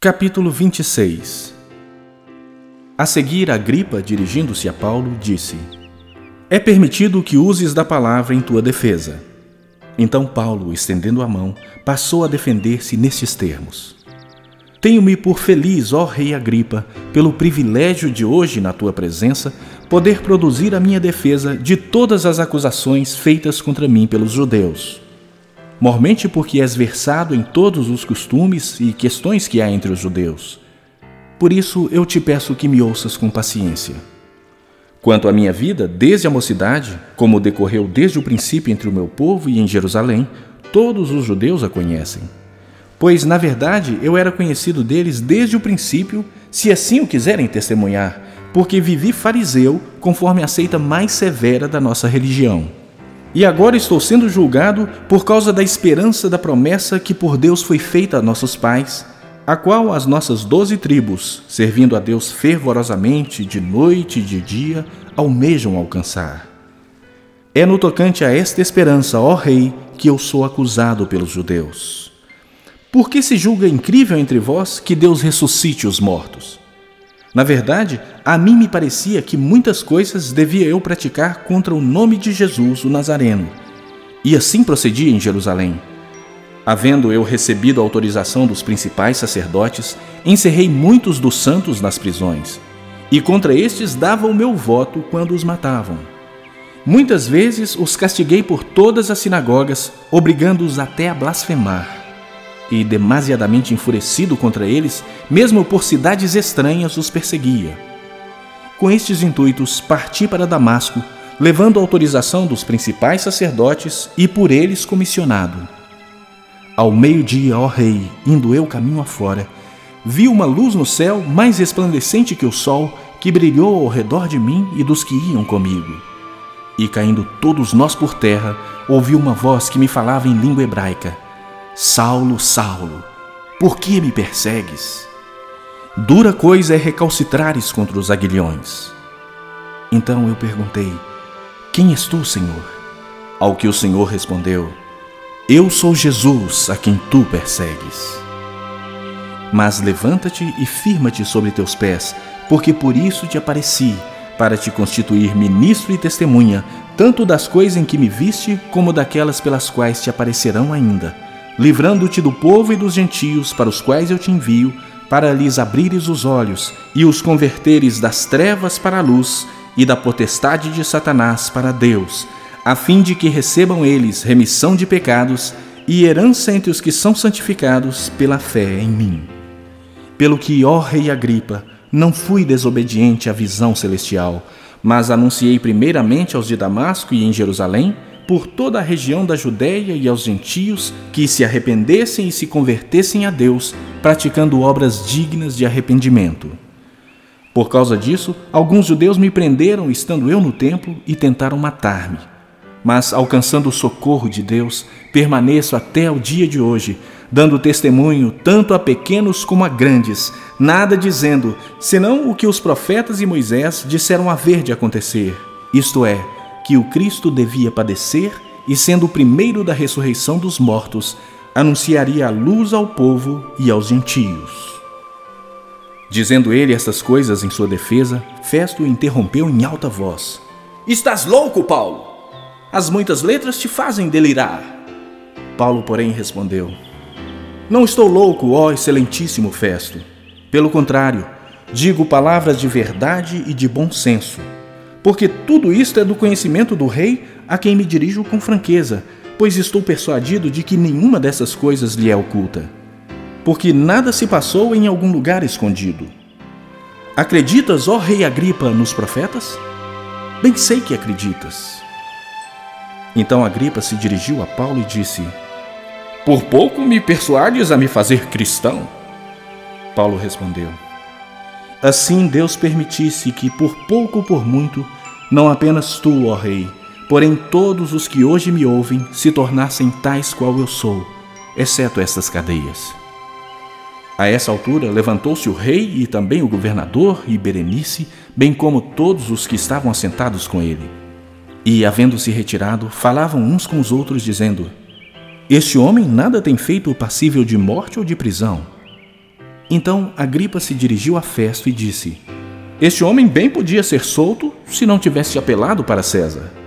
Capítulo 26 A seguir, Agripa, dirigindo-se a Paulo, disse: É permitido que uses da palavra em tua defesa. Então Paulo, estendendo a mão, passou a defender-se nestes termos: Tenho-me por feliz, ó Rei Agripa, pelo privilégio de hoje, na tua presença, poder produzir a minha defesa de todas as acusações feitas contra mim pelos judeus mormente porque és versado em todos os costumes e questões que há entre os judeus. Por isso eu te peço que me ouças com paciência. Quanto à minha vida, desde a mocidade, como decorreu desde o princípio entre o meu povo e em Jerusalém, todos os judeus a conhecem. Pois, na verdade, eu era conhecido deles desde o princípio, se assim o quiserem testemunhar, porque vivi fariseu conforme a seita mais severa da nossa religião. E agora estou sendo julgado por causa da esperança da promessa que por Deus foi feita a nossos pais, a qual as nossas doze tribos, servindo a Deus fervorosamente de noite e de dia, almejam alcançar. É no tocante a esta esperança, ó Rei, que eu sou acusado pelos judeus. Por que se julga incrível entre vós que Deus ressuscite os mortos? Na verdade, a mim me parecia que muitas coisas devia eu praticar contra o nome de Jesus, o Nazareno. E assim procedi em Jerusalém. Havendo eu recebido a autorização dos principais sacerdotes, encerrei muitos dos santos nas prisões, e contra estes dava o meu voto quando os matavam. Muitas vezes os castiguei por todas as sinagogas, obrigando-os até a blasfemar e, demasiadamente enfurecido contra eles, mesmo por cidades estranhas os perseguia. Com estes intuitos, parti para Damasco, levando a autorização dos principais sacerdotes e por eles comissionado. Ao meio-dia, ó rei, indo eu caminho afora, vi uma luz no céu mais resplandecente que o sol, que brilhou ao redor de mim e dos que iam comigo. E caindo todos nós por terra, ouvi uma voz que me falava em língua hebraica Saulo, Saulo, por que me persegues? Dura coisa é recalcitrares contra os aguilhões. Então eu perguntei: Quem és tu, Senhor? Ao que o Senhor respondeu: Eu sou Jesus a quem tu persegues. Mas levanta-te e firma-te sobre teus pés, porque por isso te apareci, para te constituir ministro e testemunha, tanto das coisas em que me viste, como daquelas pelas quais te aparecerão ainda livrando-te do povo e dos gentios para os quais eu te envio, para lhes abrires os olhos e os converteres das trevas para a luz e da potestade de Satanás para Deus, a fim de que recebam eles remissão de pecados e herança entre os que são santificados pela fé em mim. Pelo que, ó Rei Agripa, não fui desobediente à visão celestial, mas anunciei primeiramente aos de Damasco e em Jerusalém por toda a região da Judéia e aos gentios que se arrependessem e se convertessem a Deus, praticando obras dignas de arrependimento. Por causa disso, alguns judeus me prenderam estando eu no templo e tentaram matar-me. Mas, alcançando o socorro de Deus, permaneço até o dia de hoje, dando testemunho tanto a pequenos como a grandes, nada dizendo, senão o que os profetas e Moisés disseram haver de acontecer, isto é, que o Cristo devia padecer e, sendo o primeiro da ressurreição dos mortos, anunciaria a luz ao povo e aos gentios. Dizendo ele estas coisas em sua defesa, Festo interrompeu em alta voz: Estás louco, Paulo? As muitas letras te fazem delirar. Paulo, porém, respondeu: Não estou louco, ó excelentíssimo Festo. Pelo contrário, digo palavras de verdade e de bom senso porque tudo isto é do conhecimento do rei a quem me dirijo com franqueza, pois estou persuadido de que nenhuma dessas coisas lhe é oculta. Porque nada se passou em algum lugar escondido. Acreditas, ó rei Agripa, nos profetas? Bem sei que acreditas. Então Agripa se dirigiu a Paulo e disse: Por pouco me persuades a me fazer cristão. Paulo respondeu: Assim Deus permitisse que, por pouco ou por muito, não apenas tu, ó Rei, porém todos os que hoje me ouvem se tornassem tais qual eu sou, exceto estas cadeias. A essa altura levantou-se o rei e também o governador e Berenice, bem como todos os que estavam assentados com ele. E, havendo-se retirado, falavam uns com os outros, dizendo: Este homem nada tem feito passível de morte ou de prisão Então Agripa se dirigiu a Festo e disse: Este homem bem podia ser solto se não tivesse apelado para César.